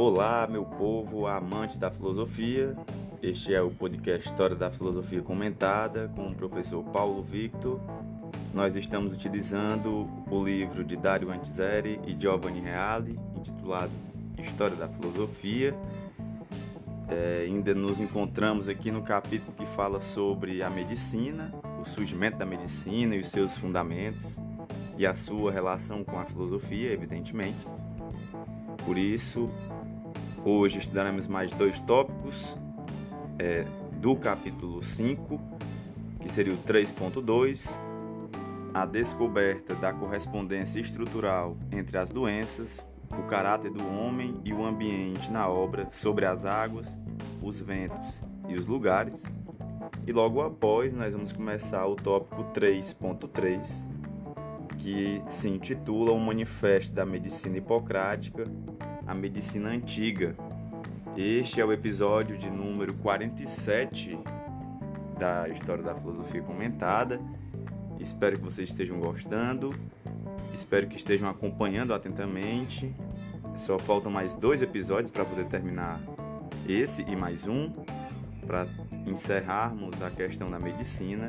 Olá, meu povo amante da filosofia. Este é o podcast História da Filosofia Comentada com o professor Paulo Victor. Nós estamos utilizando o livro de Dario Antiseri e Giovanni Reale, intitulado História da Filosofia. É, ainda nos encontramos aqui no capítulo que fala sobre a medicina, o surgimento da medicina e os seus fundamentos e a sua relação com a filosofia, evidentemente. Por isso, hoje estudaremos mais dois tópicos é, do capítulo 5, que seria o 3.2, a descoberta da correspondência estrutural entre as doenças, o caráter do homem e o ambiente na obra sobre as águas, os ventos e os lugares. E logo após, nós vamos começar o tópico 3.3, que se intitula O Manifesto da Medicina Hipocrática, a Medicina Antiga. Este é o episódio de número 47 da História da Filosofia Comentada. Espero que vocês estejam gostando, espero que estejam acompanhando atentamente. Só faltam mais dois episódios para poder terminar esse e mais um, para encerrarmos a questão da medicina.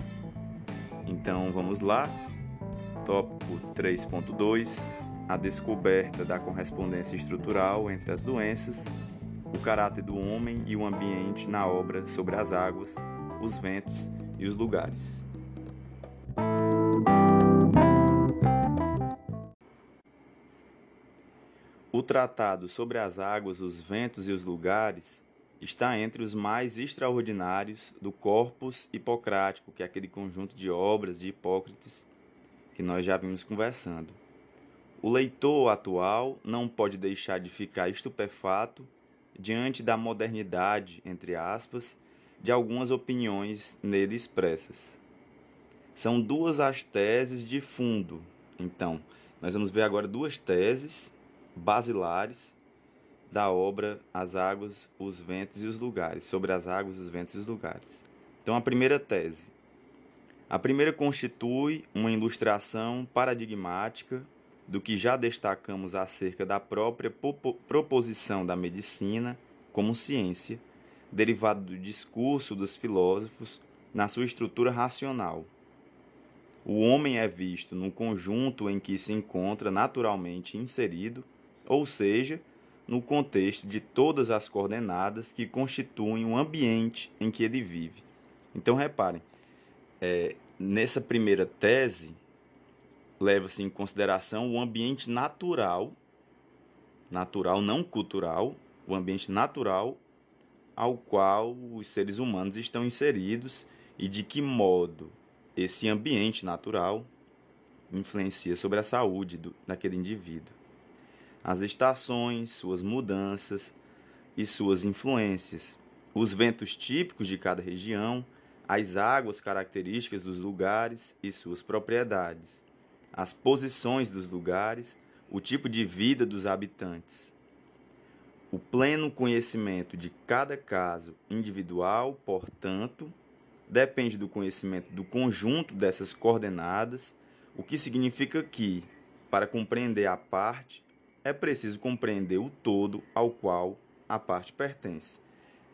Então vamos lá. Tópico 3.2: A descoberta da correspondência estrutural entre as doenças, o caráter do homem e o ambiente na obra sobre as águas, os ventos e os lugares. O tratado sobre as águas, os ventos e os lugares está entre os mais extraordinários do corpus hipocrático, que é aquele conjunto de obras de Hipócrates que nós já vimos conversando. O leitor atual não pode deixar de ficar estupefato diante da modernidade, entre aspas, de algumas opiniões nele expressas. São duas as teses de fundo. Então, nós vamos ver agora duas teses basilares da obra As Águas, os Ventos e os Lugares, sobre as águas, os ventos e os lugares. Então, a primeira tese a primeira constitui uma ilustração paradigmática do que já destacamos acerca da própria proposição da medicina como ciência, derivado do discurso dos filósofos na sua estrutura racional. O homem é visto no conjunto em que se encontra naturalmente inserido, ou seja, no contexto de todas as coordenadas que constituem o ambiente em que ele vive. Então, reparem, é, nessa primeira tese, leva-se em consideração o ambiente natural, natural não cultural, o ambiente natural ao qual os seres humanos estão inseridos e de que modo esse ambiente natural influencia sobre a saúde do, daquele indivíduo. As estações, suas mudanças e suas influências, os ventos típicos de cada região, as águas características dos lugares e suas propriedades, as posições dos lugares, o tipo de vida dos habitantes. O pleno conhecimento de cada caso individual, portanto, depende do conhecimento do conjunto dessas coordenadas, o que significa que, para compreender a parte, é preciso compreender o todo ao qual a parte pertence.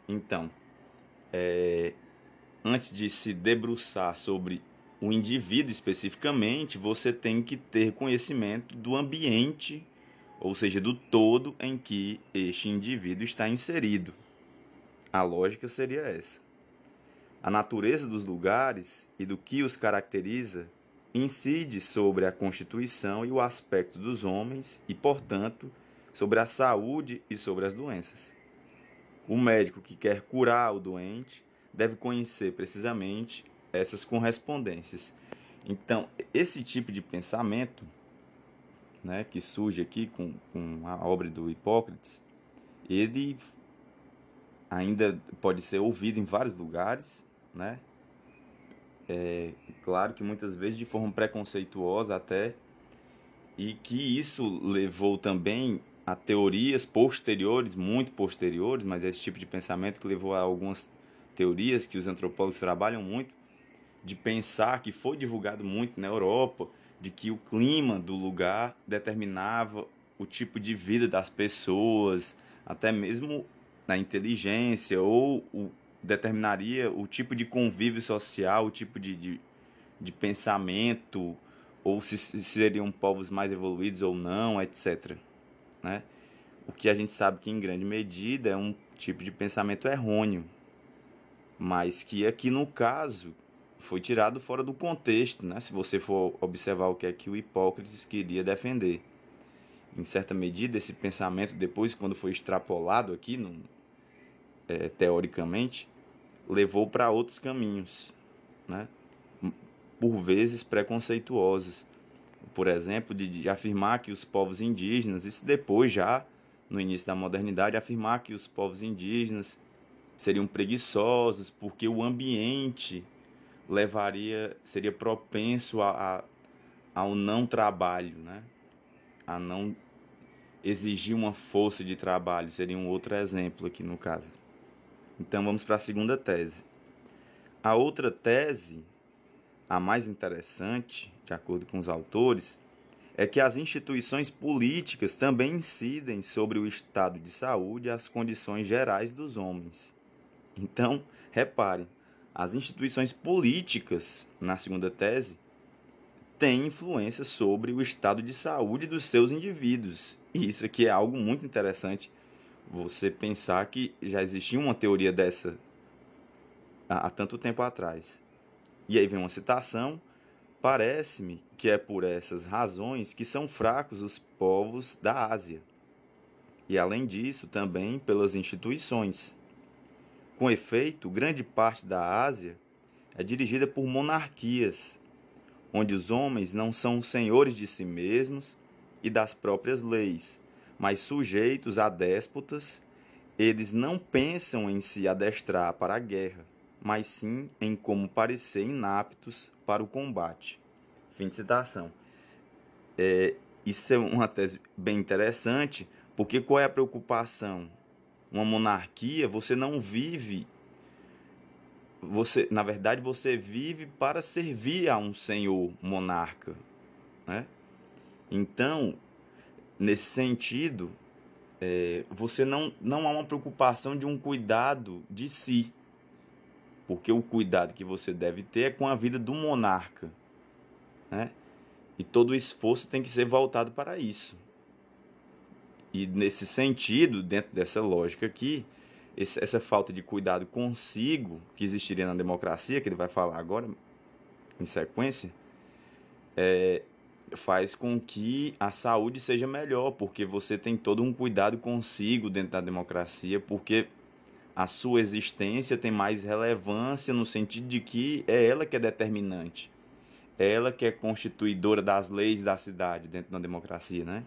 Então, é, antes de se debruçar sobre o indivíduo especificamente, você tem que ter conhecimento do ambiente, ou seja, do todo em que este indivíduo está inserido. A lógica seria essa. A natureza dos lugares e do que os caracteriza incide sobre a constituição e o aspecto dos homens e, portanto, sobre a saúde e sobre as doenças. O médico que quer curar o doente deve conhecer precisamente essas correspondências. Então, esse tipo de pensamento né, que surge aqui com, com a obra do Hipócrates, ele ainda pode ser ouvido em vários lugares, né? É, claro que muitas vezes de forma preconceituosa até, e que isso levou também a teorias posteriores, muito posteriores, mas é esse tipo de pensamento que levou a algumas teorias que os antropólogos trabalham muito, de pensar que foi divulgado muito na Europa, de que o clima do lugar determinava o tipo de vida das pessoas, até mesmo na inteligência, ou o, determinaria o tipo de convívio social, o tipo de, de, de pensamento, ou se, se seriam povos mais evoluídos ou não, etc. Né? O que a gente sabe que, em grande medida, é um tipo de pensamento errôneo, mas que aqui no caso foi tirado fora do contexto, né? se você for observar o que é que o Hipócrates queria defender. Em certa medida, esse pensamento, depois, quando foi extrapolado aqui, no, é, teoricamente, levou para outros caminhos, né? por vezes preconceituosos. Por exemplo, de, de afirmar que os povos indígenas, isso depois já no início da modernidade, afirmar que os povos indígenas seriam preguiçosos porque o ambiente levaria seria propenso a, a, ao não trabalho, né? A não exigir uma força de trabalho, seria um outro exemplo aqui no caso. Então vamos para a segunda tese. A outra tese, a mais interessante, de acordo com os autores, é que as instituições políticas também incidem sobre o estado de saúde e as condições gerais dos homens. Então, reparem, as instituições políticas, na segunda tese, têm influência sobre o estado de saúde dos seus indivíduos. E isso aqui é algo muito interessante, você pensar que já existia uma teoria dessa há, há tanto tempo atrás. E aí vem uma citação Parece-me que é por essas razões que são fracos os povos da Ásia, e além disso, também pelas instituições. Com efeito, grande parte da Ásia é dirigida por monarquias, onde os homens não são senhores de si mesmos e das próprias leis, mas sujeitos a déspotas. Eles não pensam em se adestrar para a guerra, mas sim em como parecer inaptos para o combate. Fim de citação. É, isso é uma tese bem interessante, porque qual é a preocupação? Uma monarquia, você não vive você, na verdade, você vive para servir a um senhor monarca, né? Então, nesse sentido, é, você não, não há uma preocupação de um cuidado de si, porque o cuidado que você deve ter é com a vida do monarca. Né? E todo o esforço tem que ser voltado para isso. E nesse sentido, dentro dessa lógica aqui, essa falta de cuidado consigo que existiria na democracia, que ele vai falar agora em sequência, é, faz com que a saúde seja melhor, porque você tem todo um cuidado consigo dentro da democracia, porque a sua existência tem mais relevância no sentido de que é ela que é determinante. É ela que é constituidora das leis da cidade dentro da democracia, né?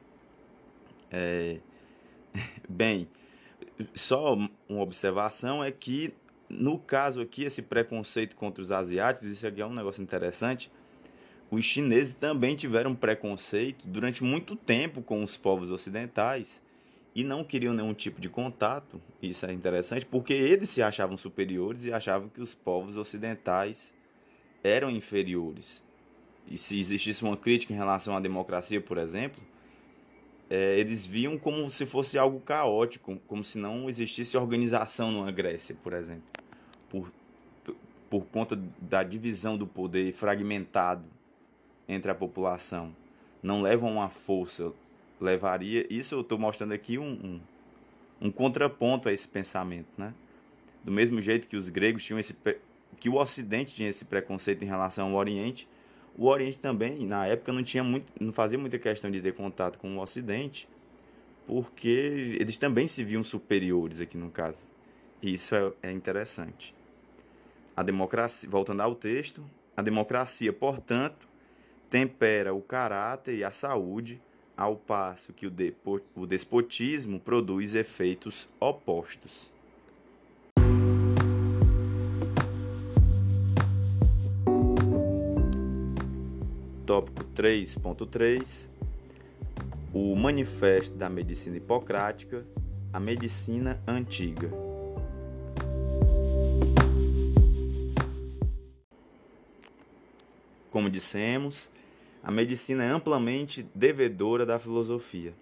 É... Bem, só uma observação é que no caso aqui esse preconceito contra os asiáticos, isso aqui é um negócio interessante. Os chineses também tiveram preconceito durante muito tempo com os povos ocidentais e não queriam nenhum tipo de contato. Isso é interessante porque eles se achavam superiores e achavam que os povos ocidentais eram inferiores. E se existisse uma crítica em relação à democracia, por exemplo, é, eles viam como se fosse algo caótico, como se não existisse organização numa Grécia, por exemplo, por, por conta da divisão do poder fragmentado entre a população. Não levam uma força levaria. Isso eu estou mostrando aqui um, um, um, contraponto a esse pensamento, né? Do mesmo jeito que os gregos tinham esse que o Ocidente tinha esse preconceito em relação ao Oriente, o Oriente também na época não tinha muito, não fazia muita questão de ter contato com o Ocidente, porque eles também se viam superiores aqui no caso. E isso é, é interessante. A democracia, voltando ao texto, a democracia, portanto, tempera o caráter e a saúde ao passo que o, depo, o despotismo produz efeitos opostos. Tópico 3.3 O Manifesto da Medicina Hipocrática, a Medicina Antiga. Como dissemos, a medicina é amplamente devedora da filosofia.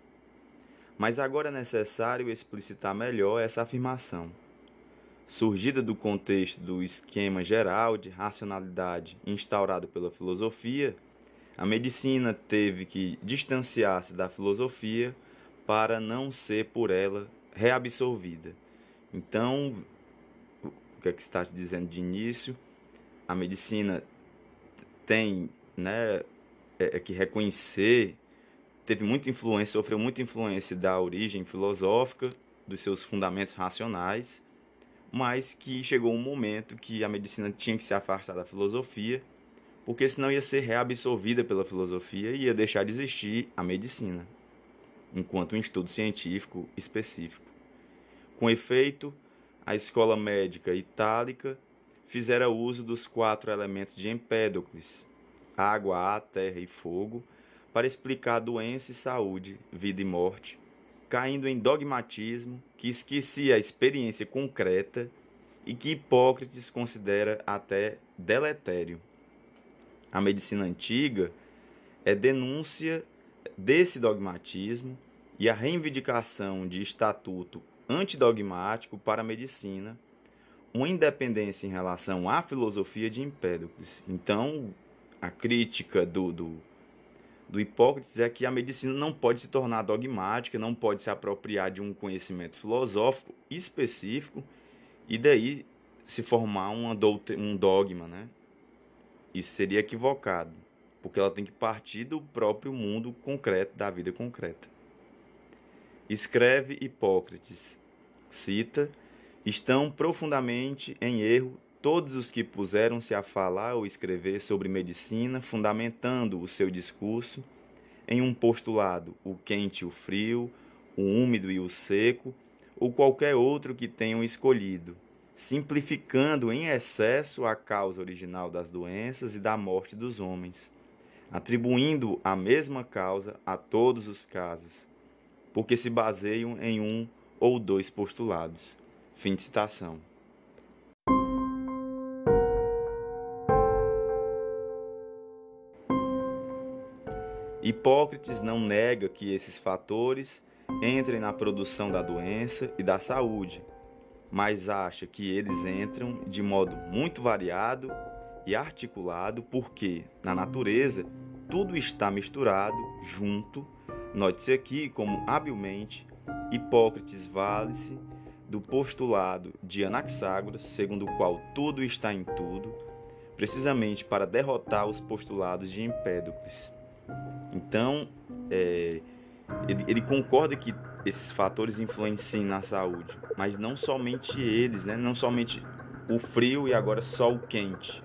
Mas agora é necessário explicitar melhor essa afirmação. Surgida do contexto do esquema geral de racionalidade instaurado pela filosofia, a medicina teve que distanciar-se da filosofia para não ser por ela reabsorvida. Então, o que é que está dizendo de início? A medicina tem né, é, é que reconhecer teve muita influência, sofreu muita influência da origem filosófica, dos seus fundamentos racionais, mas que chegou um momento que a medicina tinha que se afastar da filosofia, porque senão ia ser reabsorvida pela filosofia e ia deixar de existir a medicina, enquanto um estudo científico específico. Com efeito, a escola médica itálica fizera uso dos quatro elementos de Empédocles, água, ar, terra e fogo, para explicar doença e saúde, vida e morte, caindo em dogmatismo que esquecia a experiência concreta e que Hipócrates considera até deletério. A medicina antiga é denúncia desse dogmatismo e a reivindicação de estatuto antidogmático para a medicina, uma independência em relação à filosofia de Empédocles. Então, a crítica do, do do Hipócrates é que a medicina não pode se tornar dogmática, não pode se apropriar de um conhecimento filosófico específico e daí se formar uma um dogma, né? Isso seria equivocado, porque ela tem que partir do próprio mundo concreto, da vida concreta. Escreve Hipócrates, cita, estão profundamente em erro todos os que puseram-se a falar ou escrever sobre medicina, fundamentando o seu discurso em um postulado, o quente e o frio, o úmido e o seco, ou qualquer outro que tenham escolhido, simplificando em excesso a causa original das doenças e da morte dos homens, atribuindo a mesma causa a todos os casos, porque se baseiam em um ou dois postulados. Fim de citação. Hipócrates não nega que esses fatores entrem na produção da doença e da saúde, mas acha que eles entram de modo muito variado e articulado, porque na natureza tudo está misturado, junto. Note-se aqui como habilmente Hipócrates vale-se do postulado de Anaxágoras, segundo o qual tudo está em tudo, precisamente para derrotar os postulados de Empédocles. Então, é, ele, ele, concorda que esses fatores influenciem na saúde, mas não somente eles, né? não somente o frio e agora só o quente,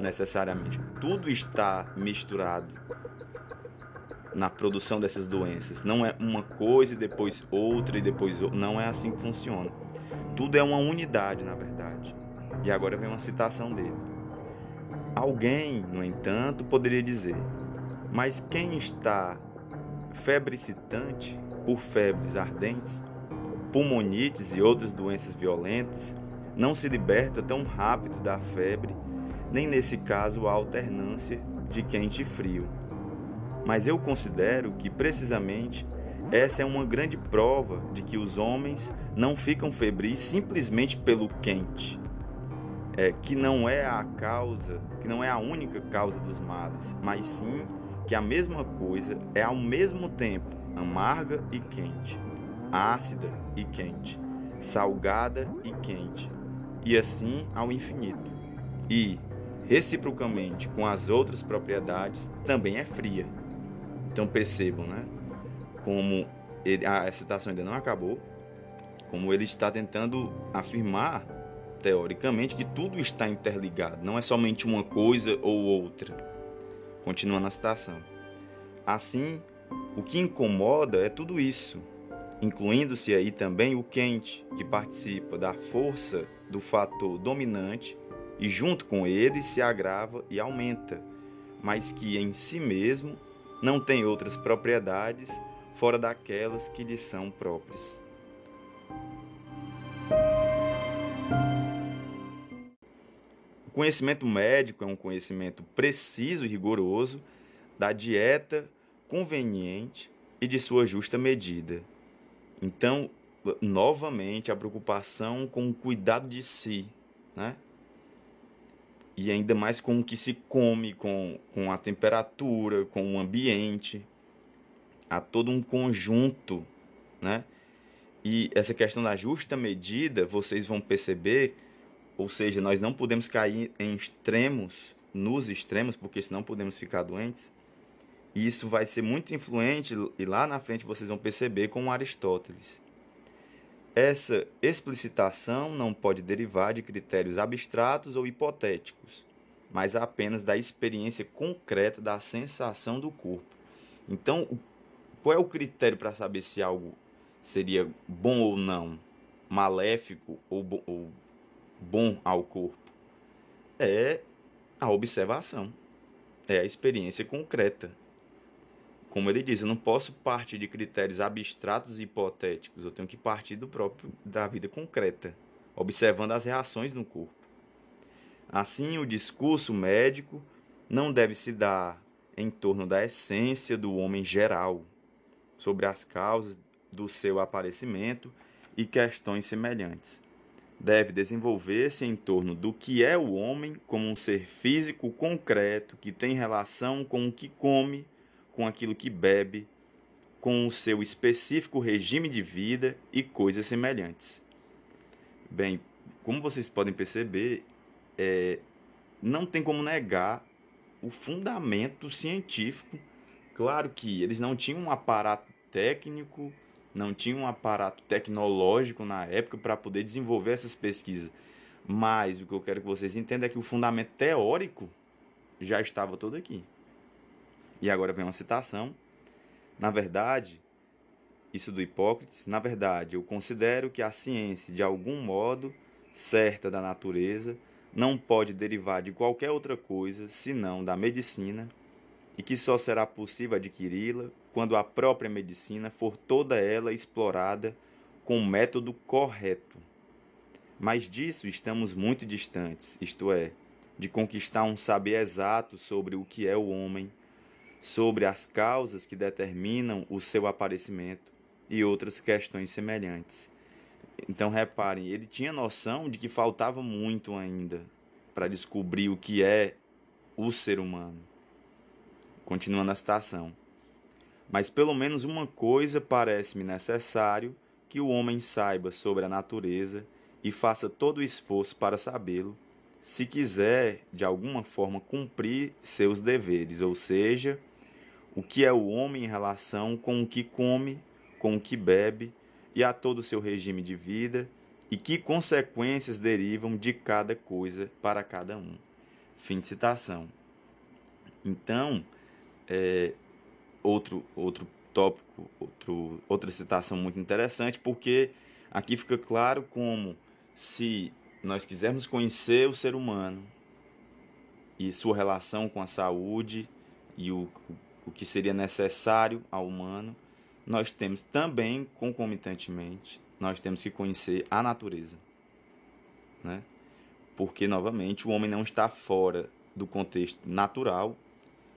necessariamente. Tudo está misturado na produção dessas doenças. Não é uma coisa e depois outra e depois outra. Não é assim que funciona. Tudo é uma unidade, na verdade. E agora vem uma citação dele. Alguém, no entanto, poderia dizer: mas quem está febricitante por febres ardentes, pulmonites e outras doenças violentas, não se liberta tão rápido da febre, nem nesse caso a alternância de quente e frio. Mas eu considero que precisamente essa é uma grande prova de que os homens não ficam febris simplesmente pelo quente, é, que não é a causa, que não é a única causa dos males, mas sim que a mesma coisa é ao mesmo tempo amarga e quente, ácida e quente, salgada e quente, e assim ao infinito. E, reciprocamente com as outras propriedades, também é fria. Então percebam, né? Como ele, a citação ainda não acabou, como ele está tentando afirmar, teoricamente, que tudo está interligado, não é somente uma coisa ou outra Continua na citação. Assim, o que incomoda é tudo isso, incluindo-se aí também o quente, que participa da força do fator dominante e junto com ele se agrava e aumenta, mas que em si mesmo não tem outras propriedades fora daquelas que lhe são próprias. conhecimento médico é um conhecimento preciso e rigoroso da dieta conveniente e de sua justa medida. Então, novamente, a preocupação com o cuidado de si, né? E ainda mais com o que se come, com, com a temperatura, com o ambiente. Há todo um conjunto, né? E essa questão da justa medida, vocês vão perceber, ou seja, nós não podemos cair em extremos, nos extremos, porque senão podemos ficar doentes. E isso vai ser muito influente, e lá na frente vocês vão perceber com Aristóteles. Essa explicitação não pode derivar de critérios abstratos ou hipotéticos, mas apenas da experiência concreta da sensação do corpo. Então, qual é o critério para saber se algo seria bom ou não, maléfico ou, bo ou bom ao corpo? É a observação, é a experiência concreta. Como ele diz, eu não posso partir de critérios abstratos e hipotéticos, eu tenho que partir do próprio da vida concreta, observando as reações no corpo. Assim, o discurso médico não deve se dar em torno da essência do homem geral, sobre as causas do seu aparecimento e questões semelhantes. Deve desenvolver-se em torno do que é o homem como um ser físico concreto que tem relação com o que come, com aquilo que bebe, com o seu específico regime de vida e coisas semelhantes. Bem, como vocês podem perceber, é, não tem como negar o fundamento científico. Claro que eles não tinham um aparato técnico não tinha um aparato tecnológico na época para poder desenvolver essas pesquisas. Mas o que eu quero que vocês entendam é que o fundamento teórico já estava todo aqui. E agora vem uma citação. Na verdade, isso do Hipócrates, na verdade, eu considero que a ciência, de algum modo certa da natureza, não pode derivar de qualquer outra coisa senão da medicina e que só será possível adquiri-la quando a própria medicina for toda ela explorada com o método correto. Mas disso estamos muito distantes, isto é, de conquistar um saber exato sobre o que é o homem, sobre as causas que determinam o seu aparecimento e outras questões semelhantes. Então reparem, ele tinha noção de que faltava muito ainda para descobrir o que é o ser humano. Continuando a citação. Mas pelo menos uma coisa parece-me necessário que o homem saiba sobre a natureza e faça todo o esforço para sabê-lo, se quiser de alguma forma cumprir seus deveres, ou seja, o que é o homem em relação com o que come, com o que bebe e a todo o seu regime de vida e que consequências derivam de cada coisa para cada um. Fim de citação. Então, é, outro, outro tópico, outro, outra citação muito interessante, porque aqui fica claro como se nós quisermos conhecer o ser humano e sua relação com a saúde e o, o que seria necessário ao humano, nós temos também, concomitantemente, nós temos que conhecer a natureza. Né? Porque, novamente, o homem não está fora do contexto natural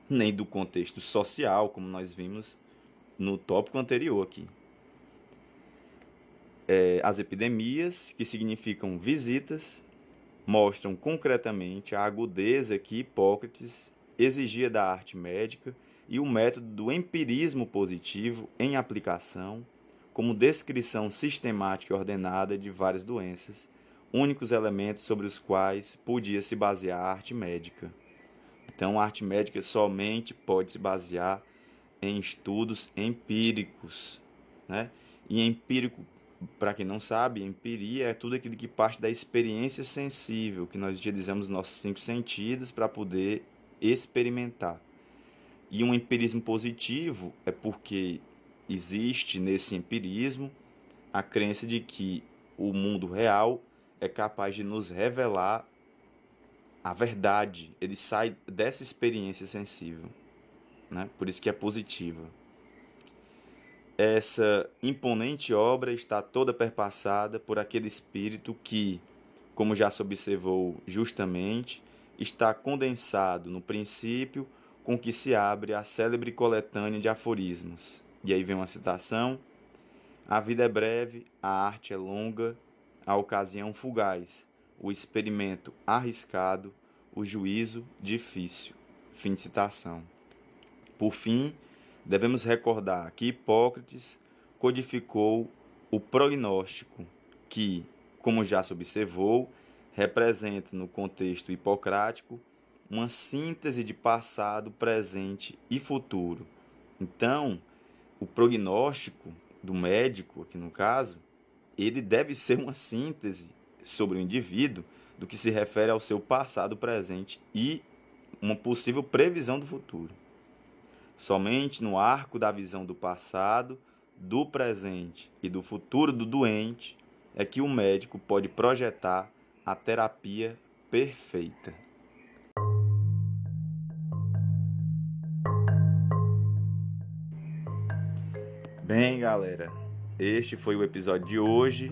nem do contexto social, como nós vimos no tópico anterior aqui. É, as epidemias, que significam visitas, mostram concretamente a agudeza que Hipócrates exigia da arte médica e o método do empirismo positivo em aplicação, como descrição sistemática e ordenada de várias doenças, únicos elementos sobre os quais podia se basear a arte médica. Então, a arte médica somente pode se basear em estudos empíricos, né? E empírico, para quem não sabe, empiria é tudo aquilo que parte da experiência sensível, que nós utilizamos nossos cinco sentidos para poder experimentar. E um empirismo positivo é porque existe nesse empirismo a crença de que o mundo real é capaz de nos revelar a verdade, ele sai dessa experiência sensível, né? Por isso que é positiva. Essa imponente obra está toda perpassada por aquele espírito que, como já se observou justamente, está condensado no princípio com que se abre a célebre coletânea de aforismos. E aí vem uma citação: A vida é breve, a arte é longa, a ocasião fugaz, o experimento arriscado, o juízo difícil. Fim de citação. Por fim, devemos recordar que Hipócrates codificou o prognóstico, que, como já se observou, representa no contexto hipocrático uma síntese de passado, presente e futuro. Então, o prognóstico do médico, aqui no caso, ele deve ser uma síntese sobre o indivíduo do que se refere ao seu passado, presente e uma possível previsão do futuro. Somente no arco da visão do passado, do presente e do futuro do doente é que o médico pode projetar a terapia perfeita. Bem, galera, este foi o episódio de hoje.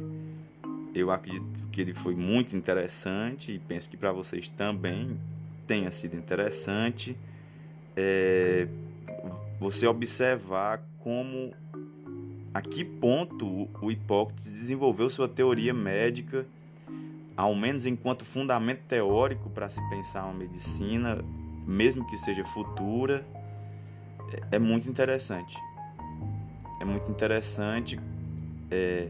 Eu acredito que ele foi muito interessante e penso que para vocês também tenha sido interessante. É, você observar como a que ponto o Hipócrates desenvolveu sua teoria médica, ao menos enquanto fundamento teórico para se pensar uma medicina, mesmo que seja futura, é, é muito interessante. É muito interessante é,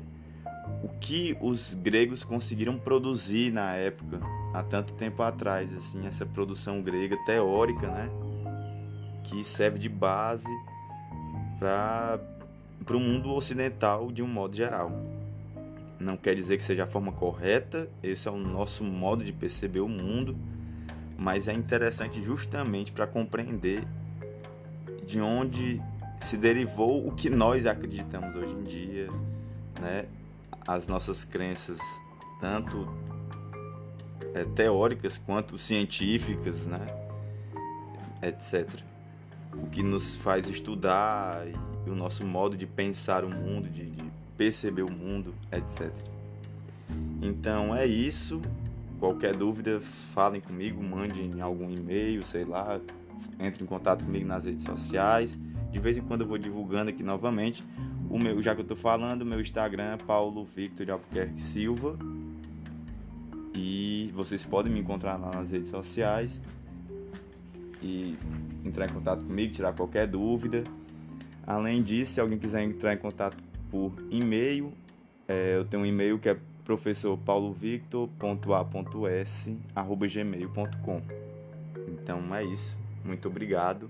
o que os gregos conseguiram produzir na época, há tanto tempo atrás, assim, essa produção grega teórica, né, que serve de base para para o mundo ocidental de um modo geral. Não quer dizer que seja a forma correta, esse é o nosso modo de perceber o mundo, mas é interessante justamente para compreender de onde se derivou o que nós acreditamos hoje em dia, né? As nossas crenças, tanto é, teóricas quanto científicas, né? Etc. O que nos faz estudar e o nosso modo de pensar o mundo, de, de perceber o mundo, etc. Então é isso. Qualquer dúvida, falem comigo, mandem algum e-mail, sei lá, entre em contato comigo nas redes sociais. De vez em quando eu vou divulgando aqui novamente. O meu, já que eu estou falando, meu Instagram é Paulo Victor de Albuquerque Silva. E vocês podem me encontrar lá nas redes sociais e entrar em contato comigo, tirar qualquer dúvida. Além disso, se alguém quiser entrar em contato por e-mail, é, eu tenho um e-mail que é professorpaulovictor.a.s@gmail.com. Então é isso. Muito obrigado.